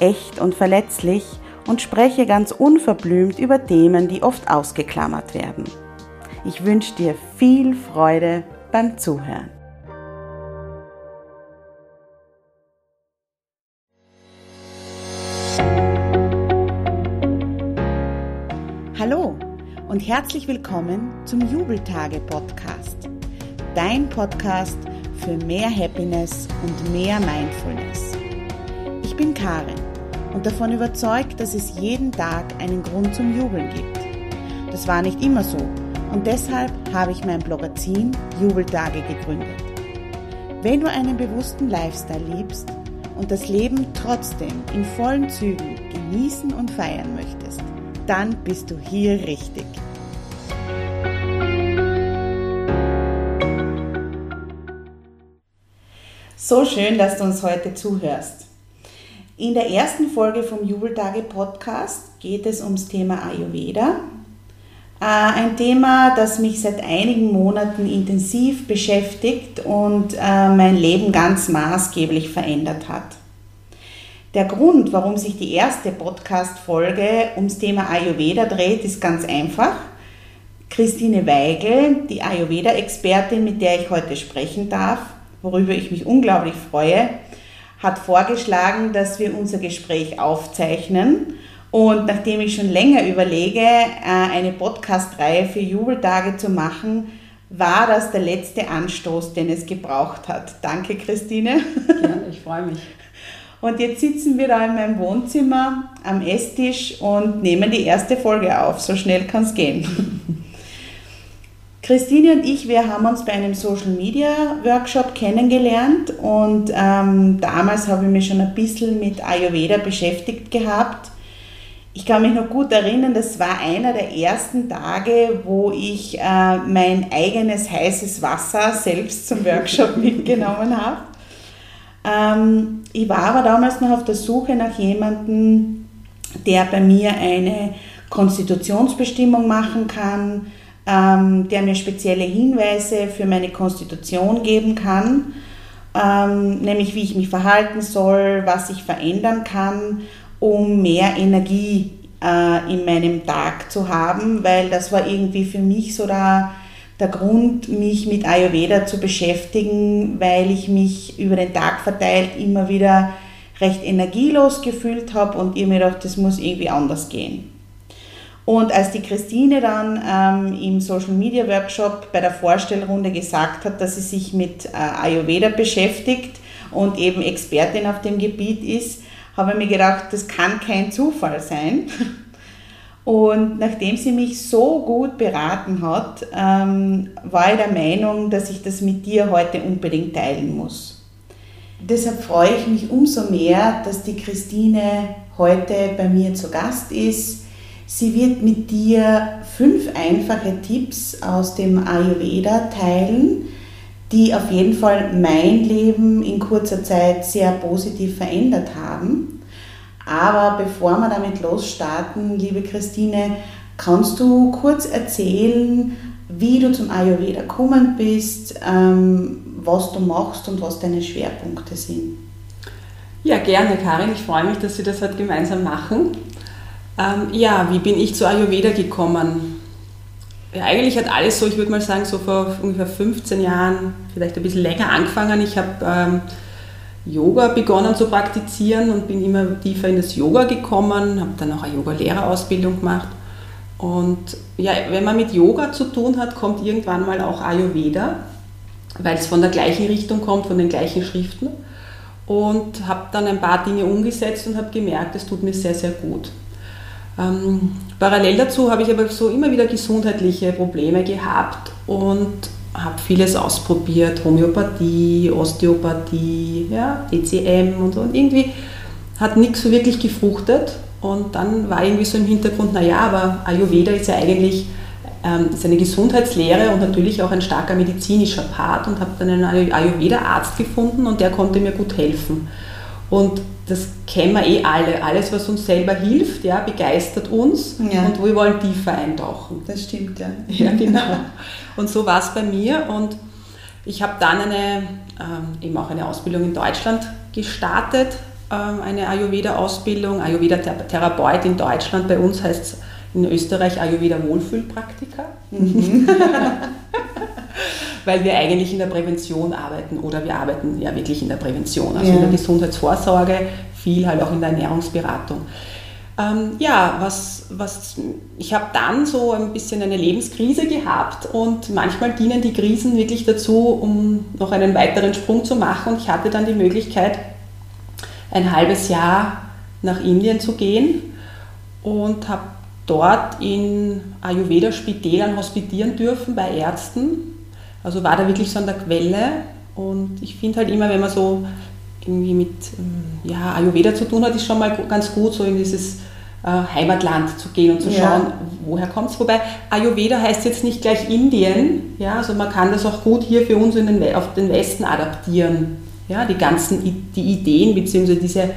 echt und verletzlich und spreche ganz unverblümt über Themen, die oft ausgeklammert werden. Ich wünsche dir viel Freude beim Zuhören. Hallo und herzlich willkommen zum Jubeltage Podcast. Dein Podcast für mehr Happiness und mehr Mindfulness. Ich bin Karin und davon überzeugt, dass es jeden Tag einen Grund zum Jubeln gibt. Das war nicht immer so und deshalb habe ich mein Blogazin Jubeltage gegründet. Wenn du einen bewussten Lifestyle liebst und das Leben trotzdem in vollen Zügen genießen und feiern möchtest, dann bist du hier richtig. So schön, dass du uns heute zuhörst. In der ersten Folge vom Jubeltage Podcast geht es ums Thema Ayurveda. Äh, ein Thema, das mich seit einigen Monaten intensiv beschäftigt und äh, mein Leben ganz maßgeblich verändert hat. Der Grund, warum sich die erste Podcast-Folge ums Thema Ayurveda dreht, ist ganz einfach. Christine Weigel, die Ayurveda-Expertin, mit der ich heute sprechen darf, worüber ich mich unglaublich freue, hat vorgeschlagen, dass wir unser Gespräch aufzeichnen. Und nachdem ich schon länger überlege, äh, eine Podcast-Reihe für Jubeltage zu machen, war das der letzte Anstoß, den es gebraucht hat. Danke, Christine. Ja, ich freue mich. Und jetzt sitzen wir da in meinem Wohnzimmer am Esstisch und nehmen die erste Folge auf. So schnell kann es gehen. Christine und ich, wir haben uns bei einem Social Media Workshop kennengelernt und ähm, damals habe ich mich schon ein bisschen mit Ayurveda beschäftigt gehabt. Ich kann mich noch gut erinnern, das war einer der ersten Tage, wo ich äh, mein eigenes heißes Wasser selbst zum Workshop mitgenommen habe. Ähm, ich war aber damals noch auf der Suche nach jemandem, der bei mir eine Konstitutionsbestimmung machen kann, ähm, der mir spezielle Hinweise für meine Konstitution geben kann, ähm, nämlich wie ich mich verhalten soll, was ich verändern kann, um mehr Energie äh, in meinem Tag zu haben, weil das war irgendwie für mich so der, der Grund, mich mit Ayurveda zu beschäftigen, weil ich mich über den Tag verteilt immer wieder recht energielos gefühlt habe und ihr mir gedacht, das muss irgendwie anders gehen. Und als die Christine dann ähm, im Social Media Workshop bei der Vorstellrunde gesagt hat, dass sie sich mit äh, Ayurveda beschäftigt und eben Expertin auf dem Gebiet ist, habe ich mir gedacht, das kann kein Zufall sein. Und nachdem sie mich so gut beraten hat, ähm, war ich der Meinung, dass ich das mit dir heute unbedingt teilen muss. Deshalb freue ich mich umso mehr, dass die Christine heute bei mir zu Gast ist Sie wird mit dir fünf einfache Tipps aus dem Ayurveda teilen, die auf jeden Fall mein Leben in kurzer Zeit sehr positiv verändert haben. Aber bevor wir damit losstarten, liebe Christine, kannst du kurz erzählen, wie du zum Ayurveda gekommen bist, ähm, was du machst und was deine Schwerpunkte sind? Ja, gerne, Karin. Ich freue mich, dass wir das heute gemeinsam machen. Ähm, ja, wie bin ich zu Ayurveda gekommen? Ja, eigentlich hat alles so, ich würde mal sagen, so vor ungefähr 15 Jahren, vielleicht ein bisschen länger angefangen. Ich habe ähm, Yoga begonnen zu praktizieren und bin immer tiefer in das Yoga gekommen, habe dann auch eine Yoga-Lehrerausbildung gemacht Und ja, wenn man mit Yoga zu tun hat, kommt irgendwann mal auch Ayurveda, weil es von der gleichen Richtung kommt, von den gleichen Schriften. Und habe dann ein paar Dinge umgesetzt und habe gemerkt, es tut mir sehr, sehr gut. Ähm, parallel dazu habe ich aber so immer wieder gesundheitliche Probleme gehabt und habe vieles ausprobiert, Homöopathie, Osteopathie, ja, DCM und so. Und irgendwie hat nichts so wirklich gefruchtet. Und dann war irgendwie so im Hintergrund, naja, aber Ayurveda ist ja eigentlich ähm, ist eine Gesundheitslehre und natürlich auch ein starker medizinischer Part und habe dann einen Ayurveda-Arzt gefunden und der konnte mir gut helfen. Und das kennen wir eh alle. Alles, was uns selber hilft, ja, begeistert uns ja. und wir wollen tiefer eintauchen. Das stimmt, ja. Ja, genau. Und so war es bei mir und ich habe dann eine, ähm, eben auch eine Ausbildung in Deutschland gestartet, ähm, eine Ayurveda-Ausbildung, Ayurveda-Therapeut in Deutschland. Bei uns heißt es in Österreich Ayurveda-Wohlfühlpraktiker. Mhm. Weil wir eigentlich in der Prävention arbeiten oder wir arbeiten ja wirklich in der Prävention, also ja. in der Gesundheitsvorsorge, viel halt auch in der Ernährungsberatung. Ähm, ja, was, was, ich habe dann so ein bisschen eine Lebenskrise gehabt und manchmal dienen die Krisen wirklich dazu, um noch einen weiteren Sprung zu machen. Und ich hatte dann die Möglichkeit, ein halbes Jahr nach Indien zu gehen und habe dort in Ayurveda-Spitälern hospitieren dürfen bei Ärzten. Also war da wirklich so an der Quelle. Und ich finde halt immer, wenn man so irgendwie mit ähm, ja, Ayurveda zu tun hat, ist schon mal ganz gut, so in dieses äh, Heimatland zu gehen und zu schauen, ja. woher kommt es. Wobei Ayurveda heißt jetzt nicht gleich Indien, ja, also man kann das auch gut hier für uns in den, auf den Westen adaptieren. Ja, die ganzen die Ideen bzw. diese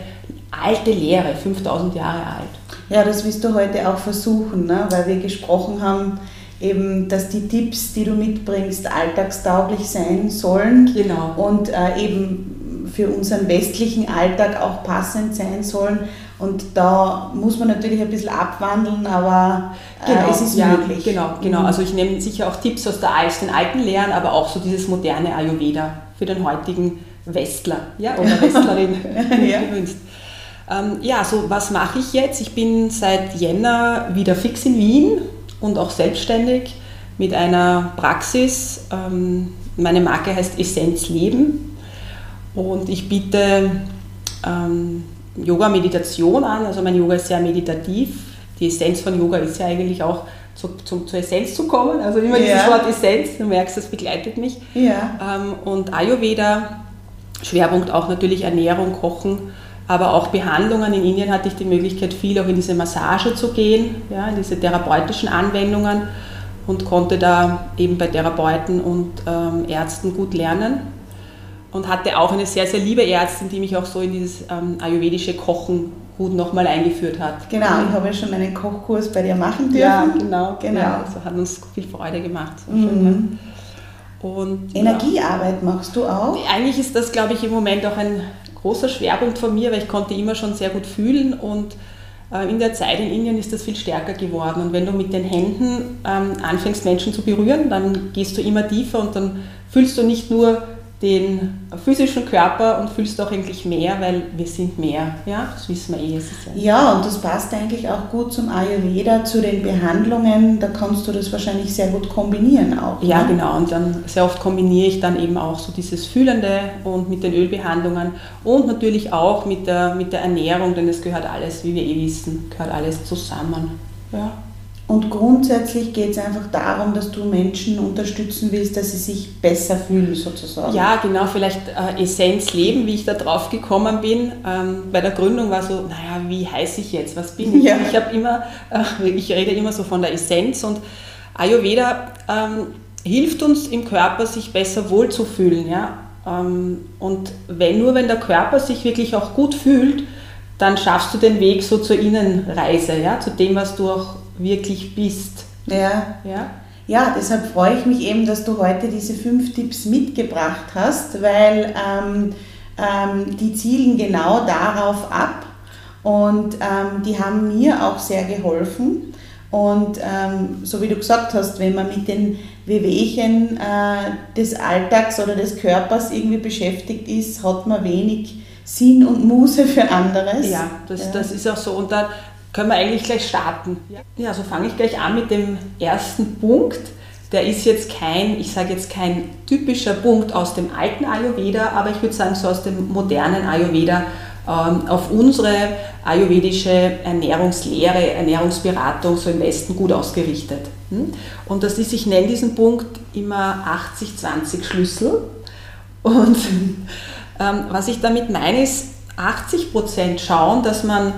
alte Lehre, 5000 Jahre alt. Ja, das wirst du heute auch versuchen, ne? weil wir gesprochen haben, eben, dass die Tipps, die du mitbringst, alltagstauglich sein sollen genau. und äh, eben für unseren westlichen Alltag auch passend sein sollen. Und da muss man natürlich ein bisschen abwandeln, aber äh, genau, es ist ja, möglich. Genau, genau. Mhm. Also ich nehme sicher auch Tipps aus, der, aus den alten Lehren, aber auch so dieses moderne Ayurveda für den heutigen Westler ja, oder Westlerin ja. gewünscht. Ähm, ja, so was mache ich jetzt? Ich bin seit Jänner wieder fix in Wien und auch selbstständig mit einer Praxis. Ähm, meine Marke heißt Essenz Leben und ich biete ähm, Yoga-Meditation an. Also mein Yoga ist sehr meditativ. Die Essenz von Yoga ist ja eigentlich auch zu, zu, zur Essenz zu kommen. Also immer ja. dieses Wort Essenz, du merkst, das begleitet mich. Ja. Ähm, und Ayurveda, Schwerpunkt auch natürlich Ernährung, Kochen aber auch Behandlungen. In Indien hatte ich die Möglichkeit, viel auch in diese Massage zu gehen, ja, in diese therapeutischen Anwendungen und konnte da eben bei Therapeuten und ähm, Ärzten gut lernen. Und hatte auch eine sehr, sehr liebe Ärztin, die mich auch so in dieses ähm, ayurvedische Kochen gut nochmal eingeführt hat. Genau, ich habe ja schon meinen Kochkurs bei dir machen dürfen. Ja, genau. genau. Ja, also hat uns viel Freude gemacht. So mhm. schön, ne? Und, Energiearbeit ja. machst du auch? Eigentlich ist das, glaube ich, im Moment auch ein großer Schwerpunkt von mir, weil ich konnte immer schon sehr gut fühlen und äh, in der Zeit in Indien ist das viel stärker geworden. Und wenn du mit den Händen ähm, anfängst, Menschen zu berühren, dann gehst du immer tiefer und dann fühlst du nicht nur den physischen Körper und fühlst auch eigentlich mehr, weil wir sind mehr. Ja, das wissen wir eh. ja, und das passt eigentlich auch gut zum Ayurveda, zu den Behandlungen. Da kannst du das wahrscheinlich sehr gut kombinieren auch. Ja, ne? genau. Und dann sehr oft kombiniere ich dann eben auch so dieses Fühlende und mit den Ölbehandlungen und natürlich auch mit der, mit der Ernährung, denn es gehört alles, wie wir eh wissen, gehört alles zusammen. Ja. Und grundsätzlich geht es einfach darum, dass du Menschen unterstützen willst, dass sie sich besser fühlen, sozusagen. Ja, genau, vielleicht äh, Essenz leben, wie ich da drauf gekommen bin. Ähm, bei der Gründung war so, naja, wie heiße ich jetzt, was bin ich? Ja. Ich habe immer, äh, ich rede immer so von der Essenz und Ayurveda ähm, hilft uns im Körper, sich besser wohlzufühlen. Ja? Ähm, und wenn, nur wenn der Körper sich wirklich auch gut fühlt, dann schaffst du den Weg so zur Innenreise, ja, zu dem, was du auch wirklich bist. Ja. ja. Ja, deshalb freue ich mich eben, dass du heute diese fünf Tipps mitgebracht hast, weil ähm, ähm, die zielen genau darauf ab und ähm, die haben mir auch sehr geholfen. Und ähm, so wie du gesagt hast, wenn man mit den Wehwehchen äh, des Alltags oder des Körpers irgendwie beschäftigt ist, hat man wenig Sinn und Muße für anderes. Ja, das, ja. das ist auch so. Und dann können wir eigentlich gleich starten. Ja, so fange ich gleich an mit dem ersten Punkt. Der ist jetzt kein, ich sage jetzt kein typischer Punkt aus dem alten Ayurveda, aber ich würde sagen so aus dem modernen Ayurveda ähm, auf unsere ayurvedische Ernährungslehre, Ernährungsberatung so im Westen gut ausgerichtet. Hm? Und das ist, ich nenne diesen Punkt immer 80-20 Schlüssel. Und ähm, was ich damit meine, ist 80 Prozent schauen, dass man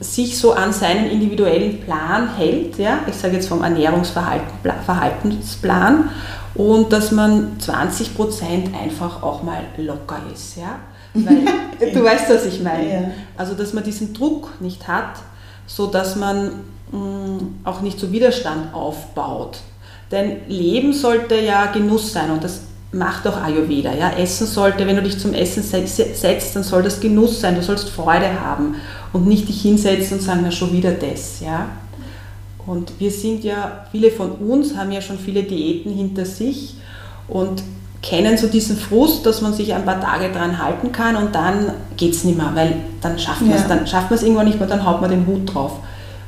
sich so an seinen individuellen Plan hält. Ja? Ich sage jetzt vom Ernährungsverhaltensplan und dass man 20 Prozent einfach auch mal locker ist. Ja? Weil, du weißt, was ich meine. Ja. Also, dass man diesen Druck nicht hat, so dass man mh, mm, auch nicht so Widerstand aufbaut. Denn Leben sollte ja Genuss sein und das macht auch Ayurveda. Ja? Essen sollte, wenn du dich zum Essen setzt, dann soll das Genuss sein, du sollst Freude haben und nicht dich hinsetzen und sagen, na schon wieder das. Ja? Und wir sind ja, viele von uns haben ja schon viele Diäten hinter sich und kennen so diesen Frust, dass man sich ein paar Tage dran halten kann und dann geht es nicht mehr, weil dann schafft man es, dann schafft man es irgendwann nicht mehr, dann haut man den Hut drauf.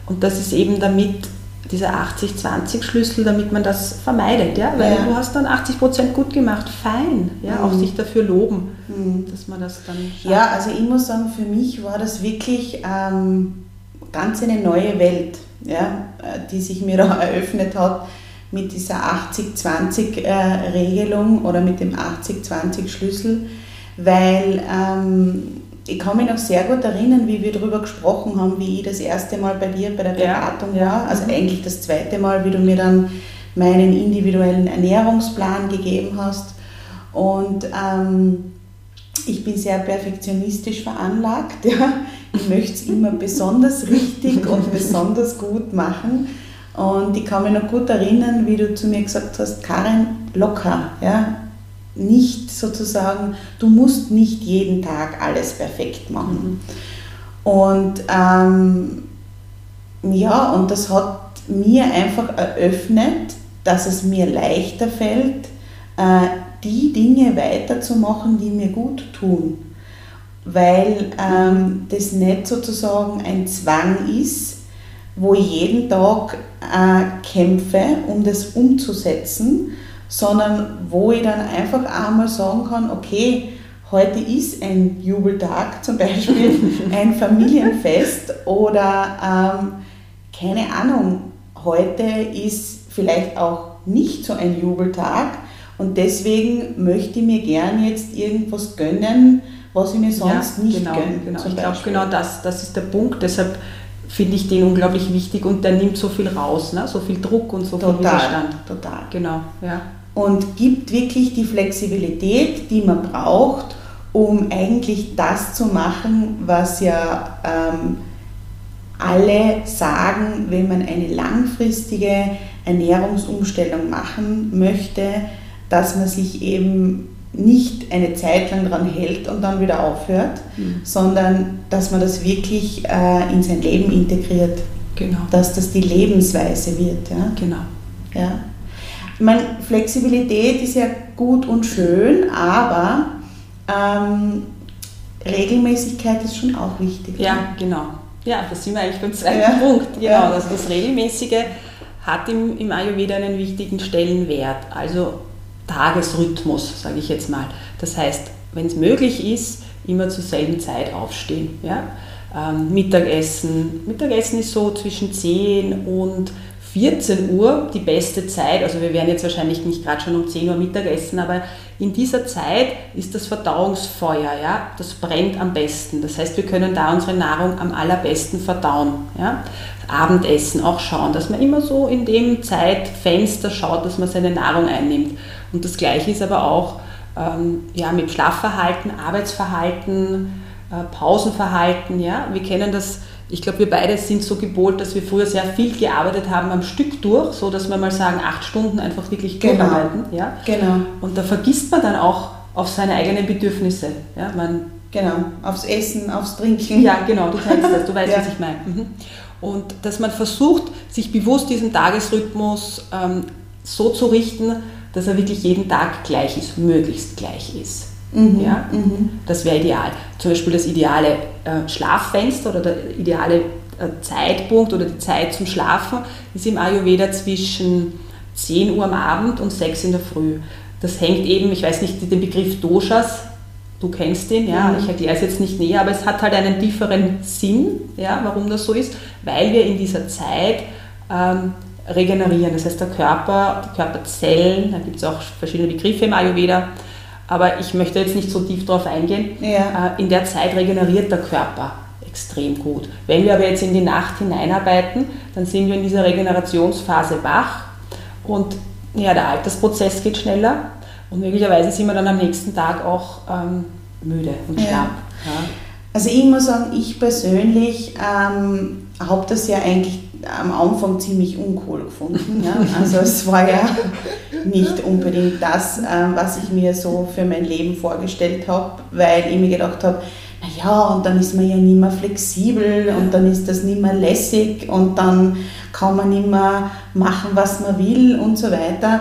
Und das ist eben damit dieser 80-20-Schlüssel, damit man das vermeidet, ja, weil ja. du hast dann 80 Prozent gut gemacht, fein, ja, mhm. auch sich dafür loben, mhm. dass man das dann schafft. Ja, also ich muss sagen, für mich war das wirklich ähm, ganz eine neue Welt, ja, äh, die sich mir da eröffnet hat mit dieser 80-20-Regelung äh, oder mit dem 80-20-Schlüssel, weil ähm, ich kann mich noch sehr gut erinnern, wie wir darüber gesprochen haben, wie ich das erste Mal bei dir bei der Beratung ja. war. Also mhm. eigentlich das zweite Mal, wie du mir dann meinen individuellen Ernährungsplan gegeben hast. Und ähm, ich bin sehr perfektionistisch veranlagt. Ja. Ich möchte es immer besonders richtig und besonders gut machen. Und ich kann mich noch gut erinnern, wie du zu mir gesagt hast, Karin, locker. Ja nicht sozusagen, du musst nicht jeden Tag alles perfekt machen. Mhm. Und ähm, ja, und das hat mir einfach eröffnet, dass es mir leichter fällt, äh, die Dinge weiterzumachen, die mir gut tun. Weil ähm, das nicht sozusagen ein Zwang ist, wo ich jeden Tag äh, kämpfe, um das umzusetzen, sondern wo ich dann einfach einmal sagen kann, okay, heute ist ein Jubeltag zum Beispiel, ein Familienfest oder ähm, keine Ahnung, heute ist vielleicht auch nicht so ein Jubeltag und deswegen möchte ich mir gern jetzt irgendwas gönnen, was ich mir sonst ja, nicht genau, gönne. Genau. Ich glaube, genau das, das ist der Punkt. Deshalb finde ich den unglaublich wichtig und der nimmt so viel raus, ne? so viel Druck und so total, viel Widerstand. Total. Genau, ja und gibt wirklich die Flexibilität, die man braucht, um eigentlich das zu machen, was ja ähm, alle sagen, wenn man eine langfristige Ernährungsumstellung machen möchte, dass man sich eben nicht eine Zeit lang daran hält und dann wieder aufhört, mhm. sondern dass man das wirklich äh, in sein Leben integriert. Genau. Dass das die Lebensweise wird. Ja? Genau. Ja. Ich meine, Flexibilität ist ja gut und schön, aber ähm, Regelmäßigkeit ist schon auch wichtig. Ja, ne? genau. Ja, da sind wir eigentlich beim zweiten ja. Punkt. Genau, ja. also das Regelmäßige hat im, im Ayurveda einen wichtigen Stellenwert, also Tagesrhythmus, sage ich jetzt mal. Das heißt, wenn es möglich ist, immer zur selben Zeit aufstehen. Ja? Ähm, Mittagessen. Mittagessen ist so zwischen 10 und 14 Uhr die beste Zeit, also wir werden jetzt wahrscheinlich nicht gerade schon um 10 Uhr Mittagessen, aber in dieser Zeit ist das Verdauungsfeuer, ja, das brennt am besten. Das heißt, wir können da unsere Nahrung am allerbesten verdauen. Ja. Abendessen auch schauen, dass man immer so in dem Zeitfenster schaut, dass man seine Nahrung einnimmt. Und das Gleiche ist aber auch ähm, ja, mit Schlafverhalten, Arbeitsverhalten, äh, Pausenverhalten. Ja. Wir kennen das ich glaube, wir beide sind so gepolt, dass wir früher sehr viel gearbeitet haben am Stück durch, so dass wir mal sagen, acht Stunden einfach wirklich genau. durcharbeiten. Ja? Genau. Und da vergisst man dann auch auf seine eigenen Bedürfnisse. Ja? Man, genau, aufs Essen, aufs Trinken. Ja, genau, du kennst das, du weißt, ja. was ich meine. Mhm. Und dass man versucht, sich bewusst diesen Tagesrhythmus ähm, so zu richten, dass er wirklich jeden Tag gleich ist, möglichst gleich ist. Mhm. Ja? Mhm. Das wäre ideal. Zum Beispiel das ideale äh, Schlaffenster oder der ideale Zeitpunkt oder die Zeit zum Schlafen ist im Ayurveda zwischen 10 Uhr am Abend und 6 in der Früh. Das hängt eben, ich weiß nicht, den Begriff Doshas, du kennst den, ja, mhm. ich erkläre es jetzt nicht näher, aber es hat halt einen tieferen Sinn, ja, warum das so ist, weil wir in dieser Zeit ähm, regenerieren. Das heißt, der Körper, die Körperzellen, da gibt es auch verschiedene Begriffe im Ayurveda, aber ich möchte jetzt nicht so tief darauf eingehen. Ja. Äh, in der Zeit regeneriert der Körper extrem gut. Wenn wir aber jetzt in die Nacht hineinarbeiten, dann sind wir in dieser Regenerationsphase wach und ja, der Altersprozess geht schneller und möglicherweise sind wir dann am nächsten Tag auch ähm, müde und schlapp. Ja. Ja. Also ich muss sagen, ich persönlich ähm, habe das ja eigentlich am Anfang ziemlich uncool gefunden. Ja? Also es war ja nicht unbedingt das, ähm, was ich mir so für mein Leben vorgestellt habe, weil ich mir gedacht habe, naja, und dann ist man ja nicht mehr flexibel und dann ist das nicht mehr lässig und dann kann man nicht mehr machen, was man will und so weiter.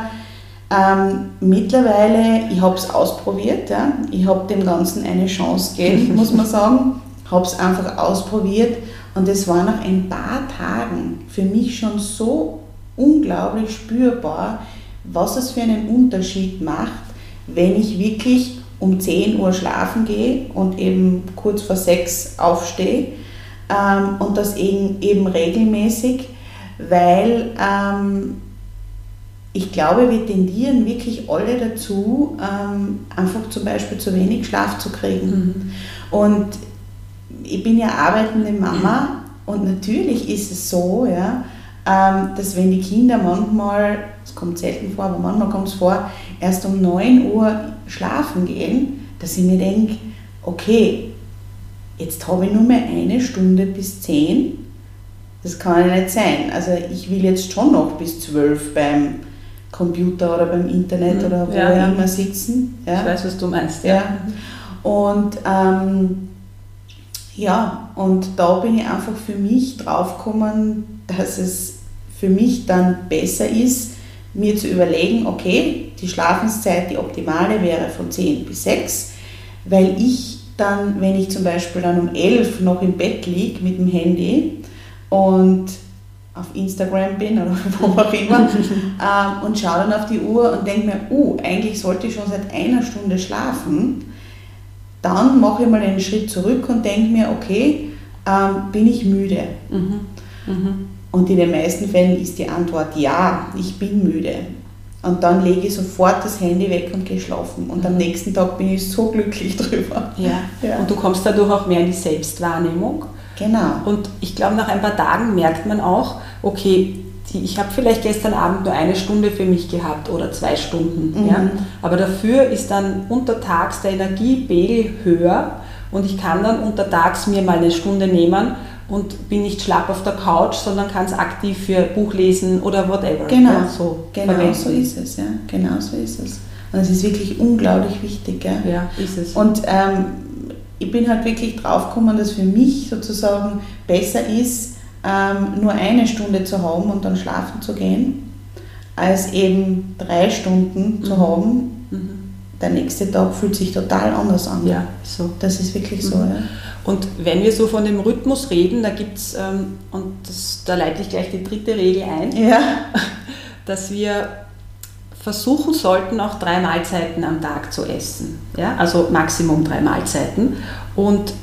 Ähm, mittlerweile, ich habe es ausprobiert, ja? ich habe dem Ganzen eine Chance gegeben, muss man sagen, habe es einfach ausprobiert und es war nach ein paar Tagen für mich schon so unglaublich spürbar, was es für einen Unterschied macht, wenn ich wirklich um 10 Uhr schlafen gehe und eben kurz vor 6 aufstehe ähm, und das eben, eben regelmäßig, weil ähm, ich glaube, wir tendieren wirklich alle dazu, ähm, einfach zum Beispiel zu wenig Schlaf zu kriegen. Mhm. Und ich bin ja arbeitende Mama und natürlich ist es so, ja, ähm, dass wenn die Kinder manchmal, es kommt selten vor, aber manchmal kommt es vor, erst um 9 Uhr schlafen gehen, dass ich mir denke, okay, jetzt habe ich nur mehr eine Stunde bis 10, das kann ja nicht sein. Also ich will jetzt schon noch bis 12 beim Computer oder beim Internet mhm. oder wo ja. immer sitzen. Ja. Ich weiß, was du meinst. Ja. ja. Und ähm, ja, und da bin ich einfach für mich draufgekommen, dass es für mich dann besser ist, mir zu überlegen, okay, die Schlafenszeit, die optimale wäre von 10 bis 6, weil ich dann, wenn ich zum Beispiel dann um 11 noch im Bett liege mit dem Handy und auf Instagram bin oder wo auch immer ähm, und schaue dann auf die Uhr und denke mir, oh, eigentlich sollte ich schon seit einer Stunde schlafen, dann mache ich mal einen Schritt zurück und denke mir, okay, ähm, bin ich müde? Mhm. Mhm. Und in den meisten Fällen ist die Antwort ja, ich bin müde. Und dann lege ich sofort das Handy weg und gehe schlafen. Und am mhm. nächsten Tag bin ich so glücklich drüber. Ja. ja. Und du kommst dadurch auch mehr in die Selbstwahrnehmung. Genau. Und ich glaube, nach ein paar Tagen merkt man auch, okay, die, ich habe vielleicht gestern Abend nur eine Stunde für mich gehabt oder zwei Stunden. Mhm. Ja? Aber dafür ist dann untertags der Energiepegel höher und ich kann dann untertags mir mal eine Stunde nehmen und bin nicht schlapp auf der Couch, sondern kann es aktiv für Buch lesen oder whatever. Genau, ja, so, genau so ist es. Ja. Genau so ist es. Und es ist wirklich unglaublich wichtig. Ja, ja ist es. Und ähm, ich bin halt wirklich drauf gekommen, dass für mich sozusagen besser ist, ähm, nur eine Stunde zu haben und dann schlafen zu gehen, als eben drei Stunden mhm. zu haben. Mhm. Der nächste Tag fühlt sich total anders an. Ja, so. Das ist wirklich so. Mhm. Ja. Und wenn wir so von dem Rhythmus reden, da gibt es, ähm, und das, da leite ich gleich die dritte Regel ein, ja. dass wir versuchen sollten, auch drei Mahlzeiten am Tag zu essen. Ja? Also Maximum drei Mahlzeiten. Und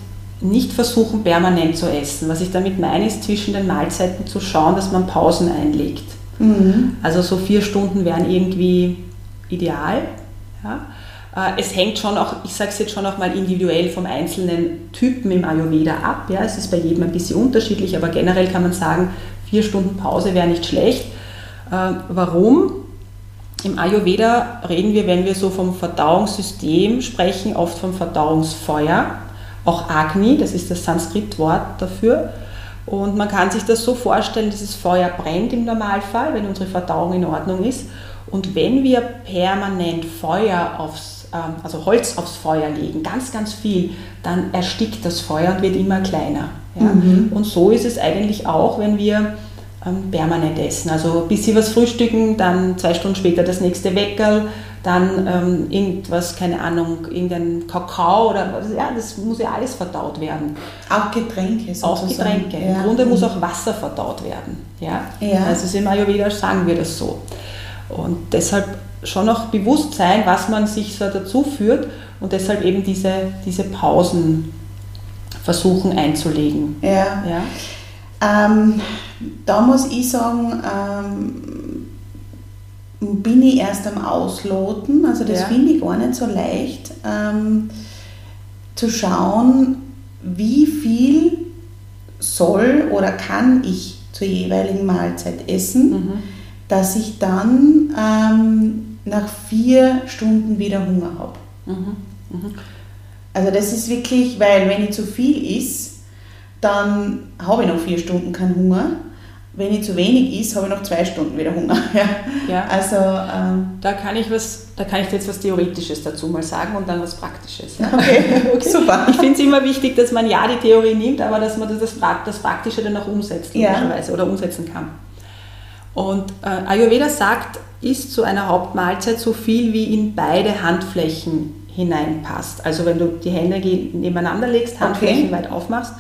nicht versuchen, permanent zu essen. Was ich damit meine, ist zwischen den Mahlzeiten zu schauen, dass man Pausen einlegt. Mhm. Also so vier Stunden wären irgendwie ideal. Ja? Äh, es hängt schon auch, ich sage es jetzt schon auch mal individuell vom einzelnen Typen im Ayurveda ab. Ja? Es ist bei jedem ein bisschen unterschiedlich, aber generell kann man sagen, vier Stunden Pause wäre nicht schlecht. Äh, warum? Im Ayurveda reden wir, wenn wir so vom Verdauungssystem sprechen, oft vom Verdauungsfeuer, auch Agni, das ist das Sanskrit-Wort dafür. Und man kann sich das so vorstellen, dieses Feuer brennt im Normalfall, wenn unsere Verdauung in Ordnung ist. Und wenn wir permanent Feuer aufs, ähm, also Holz aufs Feuer legen, ganz, ganz viel, dann erstickt das Feuer und wird immer kleiner. Ja? Mhm. Und so ist es eigentlich auch, wenn wir ähm, permanent essen. Also bis sie was frühstücken, dann zwei Stunden später das nächste Weckerl, dann ähm, irgendwas, keine Ahnung, irgendein Kakao oder also, ja, das muss ja alles verdaut werden. Auch Getränke sozusagen. Auch Getränke. Ja. Im Grunde muss auch Wasser verdaut werden. Ja? Ja. Also im Ayurveda sagen wir das so. Und deshalb schon auch bewusst sein, was man sich so dazu führt und deshalb eben diese, diese Pausen versuchen einzulegen. Ja. Ja? Ähm, da muss ich sagen, ähm, bin ich erst am Ausloten. Also das Ja. finde ich gar nicht so leicht, ähm, zu schauen, wie viel soll oder kann ich zur jeweiligen Mahlzeit essen, Mhm. dass ich dann ähm, nach vier Stunden wieder Hunger habe. Mhm. Mhm. Also das ist wirklich, weil wenn ich zu viel is, dann habe ich noch vier Stunden keinen Hunger. Wenn ich zu wenig is, habe ich noch zwei Stunden wieder Hunger. Ja. Ja. Also ähm, Da kann ich was, da kann ich dir jetzt was Theoretisches dazu mal sagen und dann was Praktisches. Ja? okay, super. Ich finde es immer wichtig, dass man ja die Theorie nimmt, aber dass man das, das, Prakt- das Praktische dann auch umsetzt, Ja. logischerweise, oder umsetzen kann. Und äh, Ayurveda sagt, isst zu einer Hauptmahlzeit so viel, wie in beide Handflächen hineinpasst. Also wenn du die Hände nebeneinander legst, Handflächen Okay. weit aufmachst.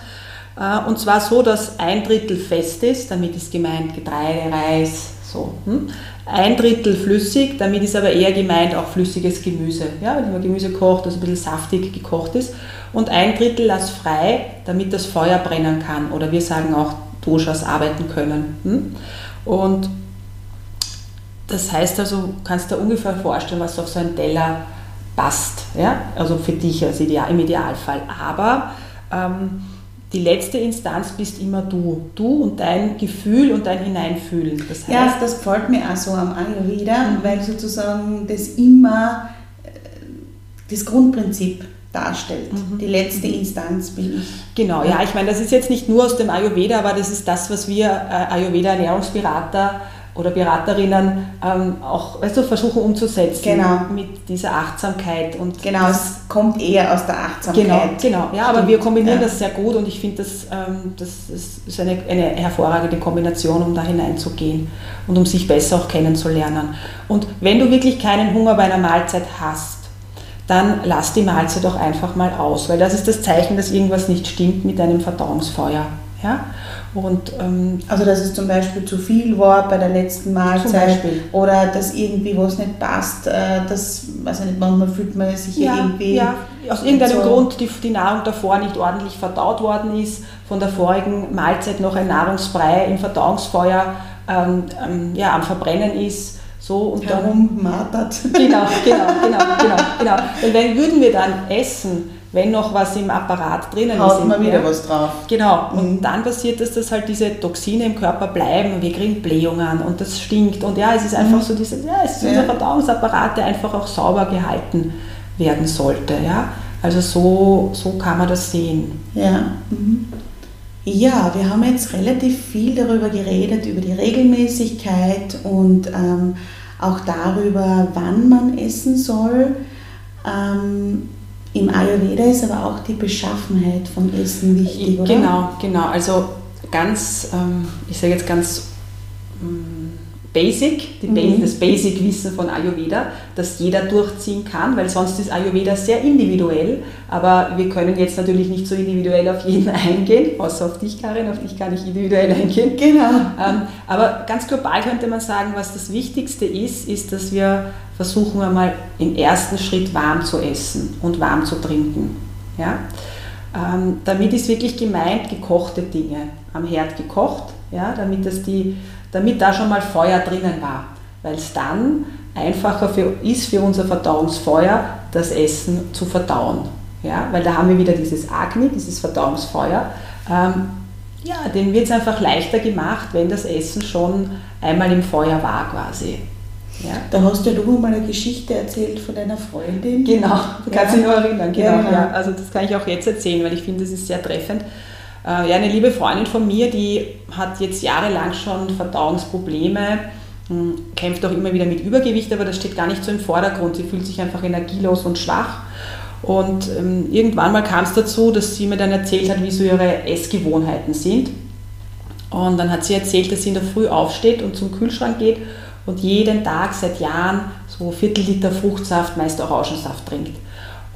Äh, und zwar so, dass ein Drittel fest ist, damit ist gemeint Getreide, Reis, so. Hm? Ein Drittel flüssig, damit ist aber eher gemeint auch flüssiges Gemüse. Ja, wenn man Gemüse kocht, das ein bisschen saftig gekocht ist. Und ein Drittel lass frei, damit das Feuer brennen kann. Oder wir sagen auch Doshas arbeiten können. Hm? Und das heißt also, kannst dir ungefähr vorstellen, was auf so einen Teller passt. Ja? Also für dich als Ideal, im Idealfall. Aber ähm, die letzte Instanz bist immer du. Du und dein Gefühl und dein Hineinfühlen. Das heißt, Ja, das gefällt mir auch so am Ayurveda, Mhm. weil sozusagen das immer äh, das Grundprinzip darstellt. Mhm. Die letzte Instanz bin ich. Genau, ja, ich meine, das ist jetzt nicht nur aus dem Ayurveda, aber das ist das, was wir äh, Ayurveda-Ernährungsberater oder Beraterinnen ähm, auch weißt du, versuchen umzusetzen Genau. mit dieser Achtsamkeit. Und Genau, es kommt eher aus der Achtsamkeit. Genau, genau. Ja, aber Stimmt, wir kombinieren ja. das sehr gut und ich finde, das, ähm, das ist- eine, eine hervorragende Kombination, um da hineinzugehen und um sich besser auch kennenzulernen. Und wenn du wirklich keinen Hunger bei einer Mahlzeit hast, dann lass die Mahlzeit auch einfach mal aus, weil das ist das Zeichen, dass irgendwas nicht stimmt mit deinem Verdauungsfeuer. Ja? Und ähm, Also dass es zum Beispiel zu viel war bei der letzten Mahlzeit oder dass irgendwie was nicht passt, äh, das, weiß ich nicht, manchmal fühlt man sich ja, irgendwie... ja, aus irgendeinem so- Grund die, die Nahrung davor nicht ordentlich verdaut worden ist, von der vorigen Mahlzeit noch ein Nahrungsbrei im Verdauungsfeuer ähm, ähm, ja, am Verbrennen ist. So, und dann, herummartert. genau, genau, genau, genau, genau. Und wenn würden wir dann essen, wenn noch was im Apparat drinnen ist. Haut man wieder was drauf. Genau, und Mhm. dann passiert es, dass halt diese Toxine im Körper bleiben und wir kriegen Blähungen und das stinkt. Und ja, es ist einfach so diese, ja, es ist unser Ja. Verdauungsapparat, der einfach auch sauber gehalten werden sollte. Ja? Also so, so kann man das sehen. Ja. Mhm. Ja, wir haben jetzt relativ viel darüber geredet, über die Regelmäßigkeit und ähm, auch darüber, wann man essen soll. Ähm, Im Ayurveda ist aber auch die Beschaffenheit von Essen wichtig, oder? Genau, genau. Also ganz, ähm, ich sage jetzt ganz ähm, basic, Mhm. das Basic-Wissen von Ayurveda, das jeder durchziehen kann, weil sonst ist Ayurveda sehr individuell, aber wir können jetzt natürlich nicht so individuell auf jeden eingehen, außer auf dich, Karin, auf dich kann ich individuell eingehen. Genau. Ähm, aber ganz global könnte man sagen, was das Wichtigste ist, ist, dass wir versuchen einmal im ersten Schritt warm zu essen und warm zu trinken. Ja? Ähm, damit ist wirklich gemeint gekochte Dinge, am Herd gekocht, ja? damit, das die, damit da schon mal Feuer drinnen war, weil es dann einfacher für, ist für unser Verdauungsfeuer, das Essen zu verdauen. Ja? Weil da haben wir wieder dieses Agni, dieses Verdauungsfeuer. Ähm, ja, dem wird es einfach leichter gemacht, wenn das Essen schon einmal im Feuer war quasi. Ja? Da hast ja du mal eine Geschichte erzählt von deiner Freundin. Genau, du kannst dich Ja. noch erinnern. Genau, Ja, ja, genau. Also das kann ich auch jetzt erzählen, weil ich finde, das ist sehr treffend. Äh, Ja, eine liebe Freundin von mir, die hat jetzt jahrelang schon Verdauungsprobleme, mh, kämpft auch immer wieder mit Übergewicht, aber das steht gar nicht so im Vordergrund. Sie fühlt sich einfach energielos und schwach. Und ähm, irgendwann mal kam es dazu, dass sie mir dann erzählt hat, wie so ihre Essgewohnheiten sind. Und dann hat sie erzählt, dass sie in der Früh aufsteht und zum Kühlschrank geht und jeden Tag seit Jahren so Viertel Liter Fruchtsaft, meist Orangensaft trinkt.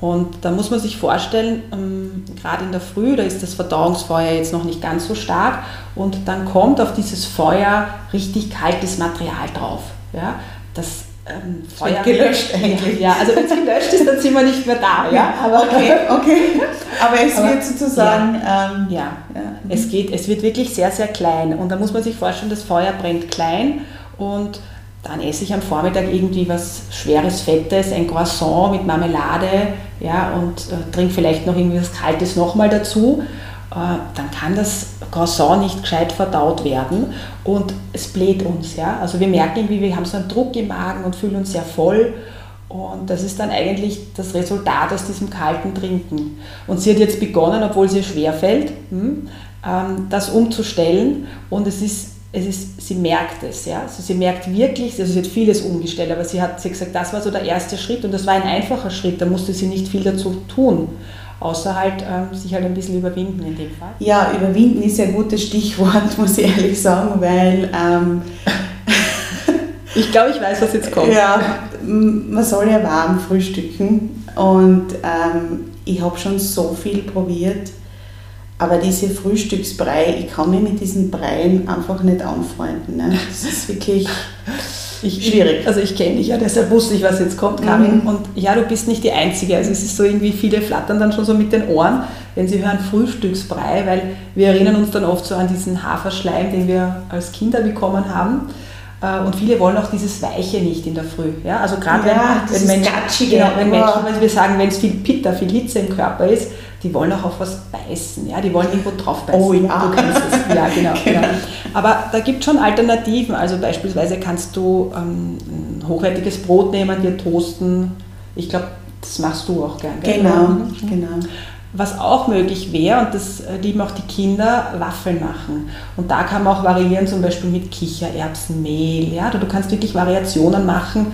Und da muss man sich vorstellen, ähm, gerade in der Früh, da ist das Verdauungsfeuer jetzt noch nicht ganz so stark und dann kommt auf dieses Feuer richtig kaltes Material drauf. Ja? Das ähm, Feuer gelöscht eigentlich. Ja, also wenn es gelöscht ist, dann sind wir nicht mehr da. Ja, aber okay, okay. Aber es aber, wird sozusagen. Ja, ähm, ja. ja. Es, geht, es wird wirklich sehr, sehr klein. Und da muss man sich vorstellen, das Feuer brennt klein und dann esse ich am Vormittag irgendwie was schweres, fettes, ein Croissant mit Marmelade ja, und äh, trinke vielleicht noch irgendwie was Kaltes nochmal dazu. Äh, dann kann das Croissant nicht gescheit verdaut werden und es bläht uns. Ja? Also wir merken irgendwie, wir haben so einen Druck im Magen und fühlen uns sehr voll. Und das ist dann eigentlich das Resultat aus diesem kalten Trinken. Und sie hat jetzt begonnen, obwohl sie schwer fällt, hm, ähm, das umzustellen. Und es ist es ist, sie merkt es, ja. Also sie merkt wirklich, also sie hat vieles umgestellt, aber sie hat sie gesagt, das war so der erste Schritt und das war ein einfacher Schritt, da musste sie nicht viel dazu tun, außer halt ähm, sich halt ein bisschen überwinden in dem Fall. Ja, überwinden ist ein gutes Stichwort, muss ich ehrlich sagen, weil ähm, ich glaube, ich weiß, was jetzt kommt. Ja, man soll ja warm frühstücken und ähm, ich habe schon so viel probiert aber diese Frühstücksbrei, ich kann mich mit diesen Breien einfach nicht anfreunden. Ne? Das ist wirklich ich, schwierig. Also ich kenne dich ja, deshalb wusste ich, was jetzt kommt, Karin. Mhm. Und ja, du bist nicht die Einzige. Also es ist so irgendwie, viele flattern dann schon so mit den Ohren, wenn sie hören Frühstücksbrei, weil wir erinnern uns dann oft so an diesen Haferschleim, den wir als Kinder bekommen haben. Äh, und viele wollen auch dieses Weiche nicht in der Früh. Ja? Also gerade ja, wenn, wenn, Menschen, genau, wenn Menschen, wenn wir sagen, wenn es viel Pitter, viel Hitze im Körper ist, die wollen auch auf was beißen, ja, die wollen irgendwo drauf beißen. Oh ja. Du kennst es. Ja, genau. genau. genau. Aber da gibt es schon Alternativen. Also beispielsweise kannst du ähm, ein hochwertiges Brot nehmen, dir toasten. Ich glaube, das machst du auch gern. Genau, mhm. genau. Was auch möglich wäre, und das äh, lieben auch die Kinder, Waffeln machen. Und da kann man auch variieren, zum Beispiel mit Kichererbsenmehl. Ja? Du kannst wirklich Variationen machen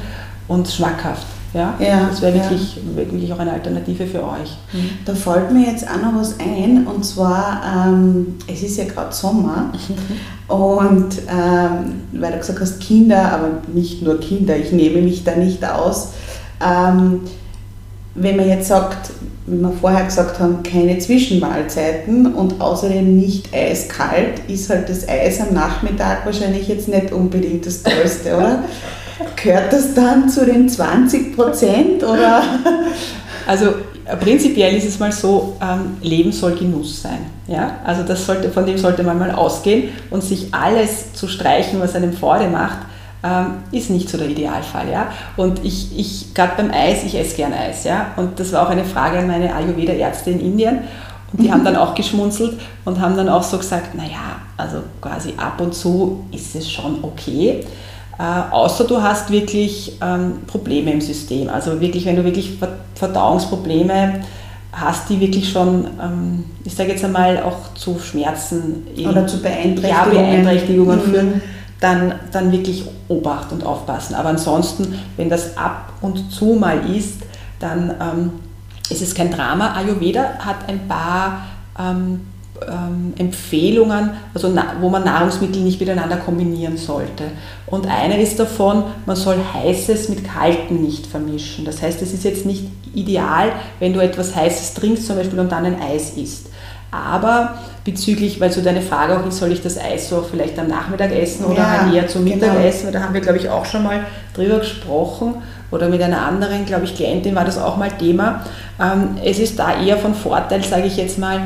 und schmackhaft. Ja, ja das wäre wirklich, ja. wirklich auch eine Alternative für euch. Mhm. Da fällt mir jetzt auch noch was ein und zwar, ähm, es ist ja gerade Sommer und ähm, weil du gesagt hast Kinder, aber nicht nur Kinder, ich nehme mich da nicht aus. Ähm, wenn man jetzt sagt, wie wir vorher gesagt haben, keine Zwischenmahlzeiten und außerdem nicht eiskalt, ist halt das Eis am Nachmittag wahrscheinlich jetzt nicht unbedingt das Tollste, oder? Gehört das dann zu den 20 Prozent? Also prinzipiell ist es mal so, ähm, Leben soll Genuss sein. Ja? Also das sollte, von dem sollte man mal ausgehen und sich alles zu streichen, was einem Freude macht, ähm, ist nicht so der Idealfall. Ja? Und ich, ich gerade beim Eis, ich esse gern Eis. Ja? Und das war auch eine Frage an meine Ayurveda-Ärzte in Indien. Und die haben dann auch geschmunzelt und haben dann auch so gesagt, naja, also quasi ab und zu ist es schon okay. Äh, außer du hast wirklich ähm, Probleme im System. Also wirklich, wenn du wirklich Verdauungsprobleme hast, die wirklich schon, ähm, ich sage jetzt einmal, auch zu Schmerzen oder zu Beeinträchtigungen, ja, Beeinträchtigungen mhm. führen, dann, dann wirklich Obacht und aufpassen. Aber ansonsten, wenn das ab und zu mal ist, dann ähm, ist es kein Drama. Ayurveda hat ein paar ähm, ähm, Empfehlungen, also wo man Nahrungsmittel nicht miteinander kombinieren sollte. Und eine ist davon, man soll heißes mit kaltem nicht vermischen. Das heißt, es ist jetzt nicht ideal, wenn du etwas Heißes trinkst zum Beispiel und dann ein Eis isst. Aber bezüglich, weil so deine Frage auch ist, soll ich das Eis so vielleicht am Nachmittag essen oder ja, halt eher zum Mittagessen? Genau. Da haben wir, glaube ich, auch schon mal drüber gesprochen oder mit einer anderen, glaube ich, Klientin war das auch mal Thema. Ähm, es ist da eher von Vorteil, sage ich jetzt mal,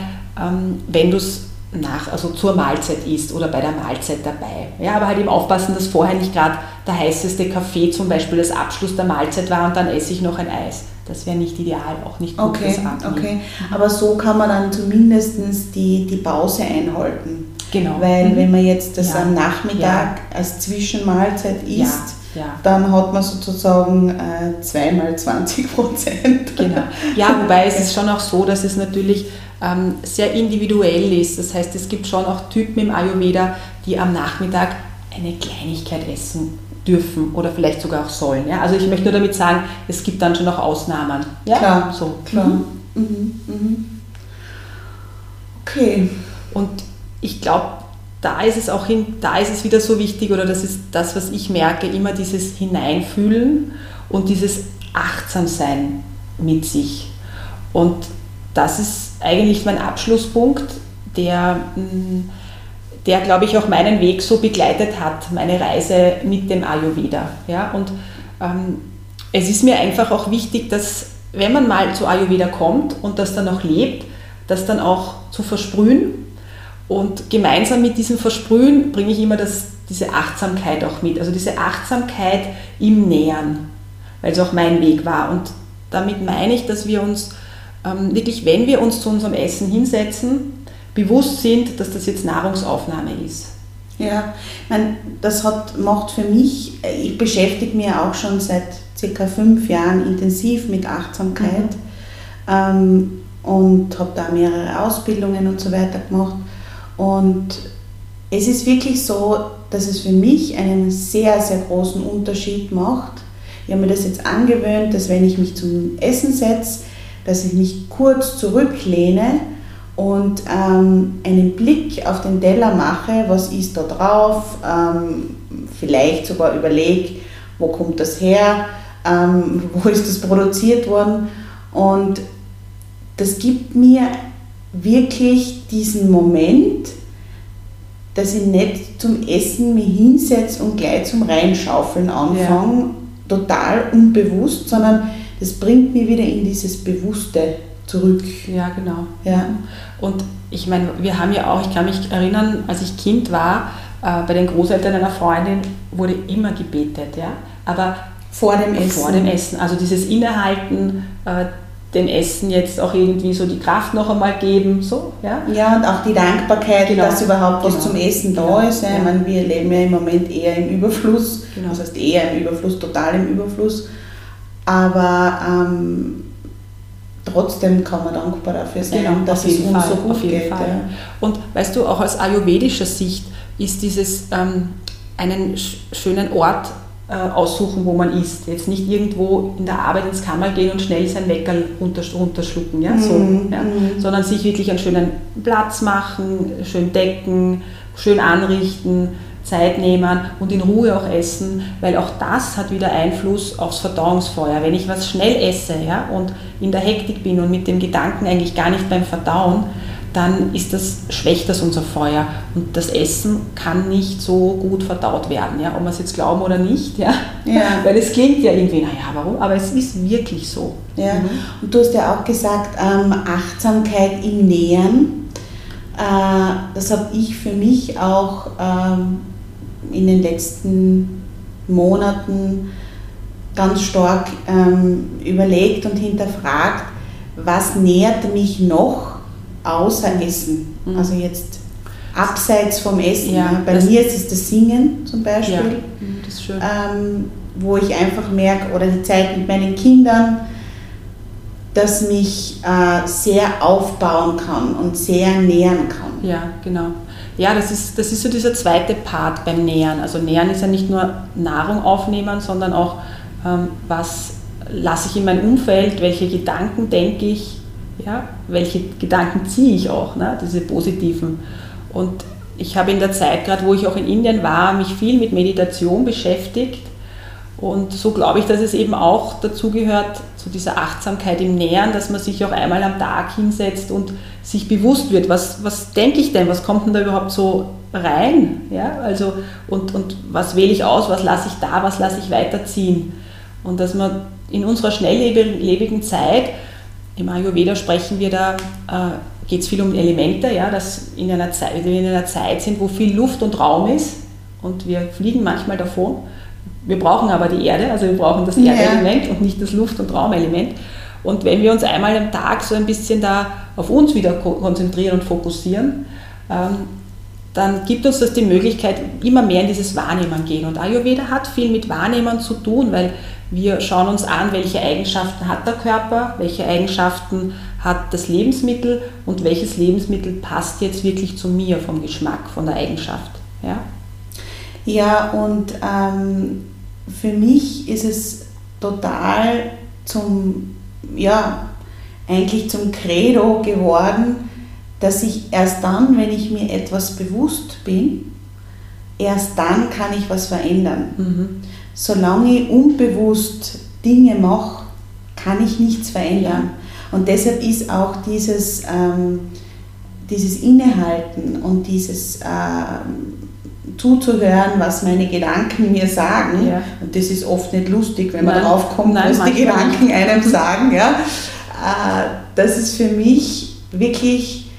wenn du es nach, also zur Mahlzeit isst oder bei der Mahlzeit dabei. Ja, aber halt eben aufpassen, dass vorher nicht gerade der heißeste Kaffee zum Beispiel das Abschluss der Mahlzeit war und dann esse ich noch ein Eis. Das wäre nicht ideal, auch nicht gut okay, Okay, aber so kann man dann zumindest die, die Pause einhalten. Genau. Weil mhm. wenn man jetzt das ja. am Nachmittag ja. als Zwischenmahlzeit isst, ja. Dann hat man sozusagen äh, zweimal 20 Prozent. Genau. Ja, wobei es ist schon auch so, dass es natürlich ähm, sehr individuell ist. Das heißt, es gibt schon auch Typen im Ayurveda, die am Nachmittag eine Kleinigkeit essen dürfen oder vielleicht sogar auch sollen. Ja? Also ich möchte nur damit sagen, es gibt dann schon auch Ausnahmen. Ja? Klar, so. klar. Mhm. Mhm. Mhm. Okay. Und ich glaube, da ist es auch hin, da ist es wieder so wichtig, oder das ist das, was ich merke, immer dieses Hineinfühlen und dieses Achtsam-Sein mit sich. Und das ist eigentlich mein Abschlusspunkt, der, mm, der glaube ich, auch meinen Weg so begleitet hat, meine Reise mit dem Ayurveda. Ja? Und ähm, es ist mir einfach auch wichtig, dass wenn man mal zu Ayurveda kommt und das dann auch lebt, das dann auch zu versprühen. Und gemeinsam mit diesem Versprühen bringe ich immer das, diese Achtsamkeit auch mit, also diese Achtsamkeit im Nähern, weil es auch mein Weg war. Und damit meine ich, dass wir uns ähm, wirklich, wenn wir uns zu unserem Essen hinsetzen, bewusst sind, dass das jetzt Nahrungsaufnahme ist. Ja, mein, das hat, macht für mich, ich beschäftige mich auch schon seit circa fünf Jahren intensiv mit Achtsamkeit mhm. ähm, und habe da mehrere Ausbildungen und so weiter gemacht. Und es ist wirklich so, dass es für mich einen sehr, sehr großen Unterschied macht. Ich habe mir das jetzt angewöhnt, dass wenn ich mich zum Essen setze, dass ich mich kurz zurücklehne und ähm, einen Blick auf den Teller mache, was ist da drauf, ähm, vielleicht sogar überlege, wo kommt das her, ähm, wo ist das produziert worden und das gibt mir wirklich diesen Moment, dass ich nicht zum Essen mich hinsetze und gleich zum Reinschaufeln anfange, ja. total unbewusst, sondern das bringt mich wieder in dieses Bewusste zurück. Ja, genau. Ja. Und ich meine, wir haben ja auch, ich kann mich erinnern, als ich Kind war, äh, bei den Großeltern einer Freundin wurde immer gebetet, ja. Aber vor dem Essen. Vor dem Essen. Also dieses Innehalten, äh, dem Essen jetzt auch irgendwie so die Kraft noch einmal geben. So, ja? ja, und auch die Dankbarkeit, genau. dass überhaupt was genau. zum Essen da genau. ist. Ja. Ich meine, wir leben ja im Moment eher im Überfluss. Genau. Das heißt eher im Überfluss, total im Überfluss. Aber ähm, trotzdem kann man dankbar dafür sein, genau, dass es uns Fall, so gut geht. Ja. Und weißt du, auch aus ayurvedischer Sicht ist dieses ähm, einen schönen Ort aussuchen, wo man isst. Jetzt nicht irgendwo in der Arbeit ins Kammer gehen und schnell sein Weckerl runterschlucken, ja, so, mm, ja? Mm. sondern sich wirklich einen schönen Platz machen, schön decken, schön anrichten, Zeit nehmen und in Ruhe auch essen, weil auch das hat wieder Einfluss aufs Verdauungsfeuer. Wenn ich was schnell esse ja, und in der Hektik bin und mit dem Gedanken eigentlich gar nicht beim Verdauen, dann ist das, schwächt das unser Feuer. Und das Essen kann nicht so gut verdaut werden, ja, ob wir es jetzt glauben oder nicht. Ja? ja. Weil es klingt ja irgendwie, naja, warum? Aber es ist wirklich so. Ja. Mhm. Und du hast ja auch gesagt, ähm, Achtsamkeit im Nähern. Äh, das habe ich für mich auch ähm, in den letzten Monaten ganz stark ähm, überlegt und hinterfragt, was nährt mich noch außer Essen? Mhm. Also jetzt abseits vom Essen. Ja, Bei mir ist es das Singen zum Beispiel, ja, mhm, das ist schön. Ähm, wo ich einfach merke, oder die Zeit mit meinen Kindern, dass mich äh, sehr aufbauen kann und sehr nähern kann. Ja, genau. Ja, das ist, das ist so dieser zweite Part beim Nähern. Also Nähern ist ja nicht nur Nahrung aufnehmen, sondern auch, ähm, was lasse ich in mein Umfeld, welche Gedanken denke ich, ja, welche Gedanken ziehe ich auch, ne, diese positiven. Und ich habe in der Zeit, gerade wo ich auch in Indien war, mich viel mit Meditation beschäftigt. Und so glaube ich, dass es eben auch dazu gehört, zu dieser Achtsamkeit im Nähern, dass man sich auch einmal am Tag hinsetzt und sich bewusst wird, was, was denke ich denn, was kommt denn da überhaupt so rein? Ja? Also, und, und was wähle ich aus, was lasse ich da, was lasse ich weiterziehen? Und dass man in unserer schnelllebigen Zeit im Ayurveda sprechen wir da, äh, geht es viel um Elemente, ja, dass in einer Zeit, wir in einer Zeit sind, wo viel Luft und Raum ist und wir fliegen manchmal davon. Wir brauchen aber die Erde, also wir brauchen das Erdelement ja. und nicht das Luft- und Raumelement. Und wenn wir uns einmal am Tag so ein bisschen da auf uns wieder konzentrieren und fokussieren, ähm, dann gibt uns das die Möglichkeit, immer mehr in dieses Wahrnehmen gehen. Und Ayurveda hat viel mit Wahrnehmen zu tun, weil wir schauen uns an, welche Eigenschaften hat der Körper, welche Eigenschaften hat das Lebensmittel und welches Lebensmittel passt jetzt wirklich zu mir vom Geschmack, von der Eigenschaft. Ja, ja und ähm, für mich ist es total zum, ja, eigentlich zum Credo geworden, dass ich erst dann, wenn ich mir etwas bewusst bin, erst dann kann ich was verändern. Mhm. Solange ich unbewusst Dinge mache, kann ich nichts verändern. Und deshalb ist auch dieses, ähm, dieses Innehalten und dieses ähm, zuzuhören, was meine Gedanken mir sagen. Ja. Und das ist oft nicht lustig, wenn man drauf kommt, was die Gedanken nicht. einem sagen. Ja. Äh, das ist für mich wirklich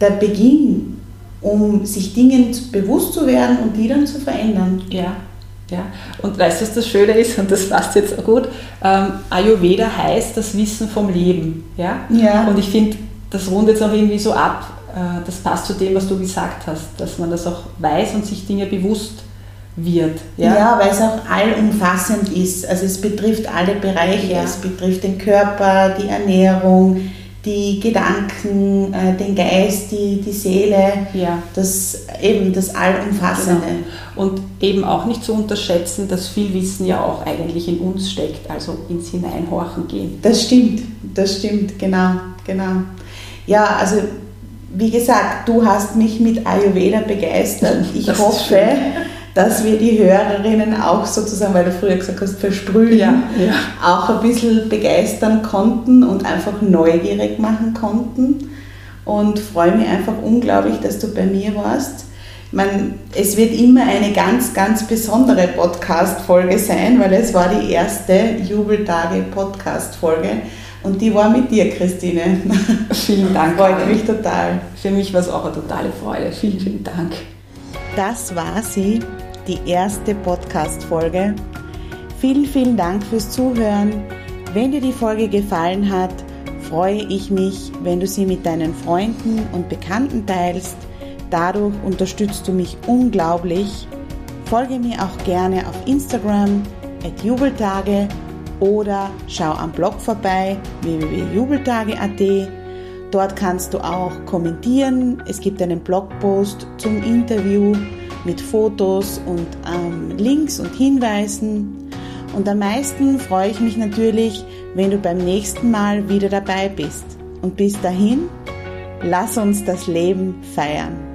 der Beginn, um sich Dingen bewusst zu werden und die dann zu verändern. Ja. Ja, und weißt du, was das Schöne ist, und das passt jetzt auch gut, ähm, Ayurveda heißt das Wissen vom Leben. Ja? ja. Und ich finde, das rundet jetzt auch irgendwie so ab, äh, das passt zu dem, was du gesagt hast, dass man das auch weiß und sich Dinge bewusst wird. Ja, ja weil es auch allumfassend ist. Also es betrifft alle Bereiche. Ja. Es betrifft den Körper, die Ernährung, die Gedanken, äh, den Geist, die, die Seele, ja. das eben das Allumfassende. Genau. Und eben auch nicht zu unterschätzen, dass viel Wissen ja auch eigentlich in uns steckt, also ins Hineinhorchen gehen. Das stimmt, das stimmt, genau, genau. Ja, also wie gesagt, du hast mich mit Ayurveda begeistert. Ich das hoffe, dass wir die Hörerinnen auch sozusagen, weil du früher gesagt hast, versprühen, ja, ja. auch ein bisschen begeistern konnten und einfach neugierig machen konnten. Und freue mich einfach unglaublich, dass du bei mir warst. Ich meine, es wird immer eine ganz, ganz besondere Podcast-Folge sein, weil es war die erste Jubeltage-Podcast-Folge. Und die war mit dir, Christine. Vielen Dank. Freut mich total. Für mich war es auch eine totale Freude. Vielen, vielen Dank. Das war sie, die erste Podcast-Folge. Vielen, vielen Dank fürs Zuhören. Wenn dir die Folge gefallen hat, freue ich mich, wenn du sie mit deinen Freunden und Bekannten teilst. Dadurch unterstützt du mich unglaublich. Folge mir auch gerne auf Instagram at Jubeltage oder schau am Blog vorbei www.jubeltage.at. Dort kannst du auch kommentieren. Es gibt einen Blogpost zum Interview mit Fotos und ähm, Links und Hinweisen. Und am meisten freue ich mich natürlich, wenn du beim nächsten Mal wieder dabei bist. Und bis dahin, lass uns das Leben feiern.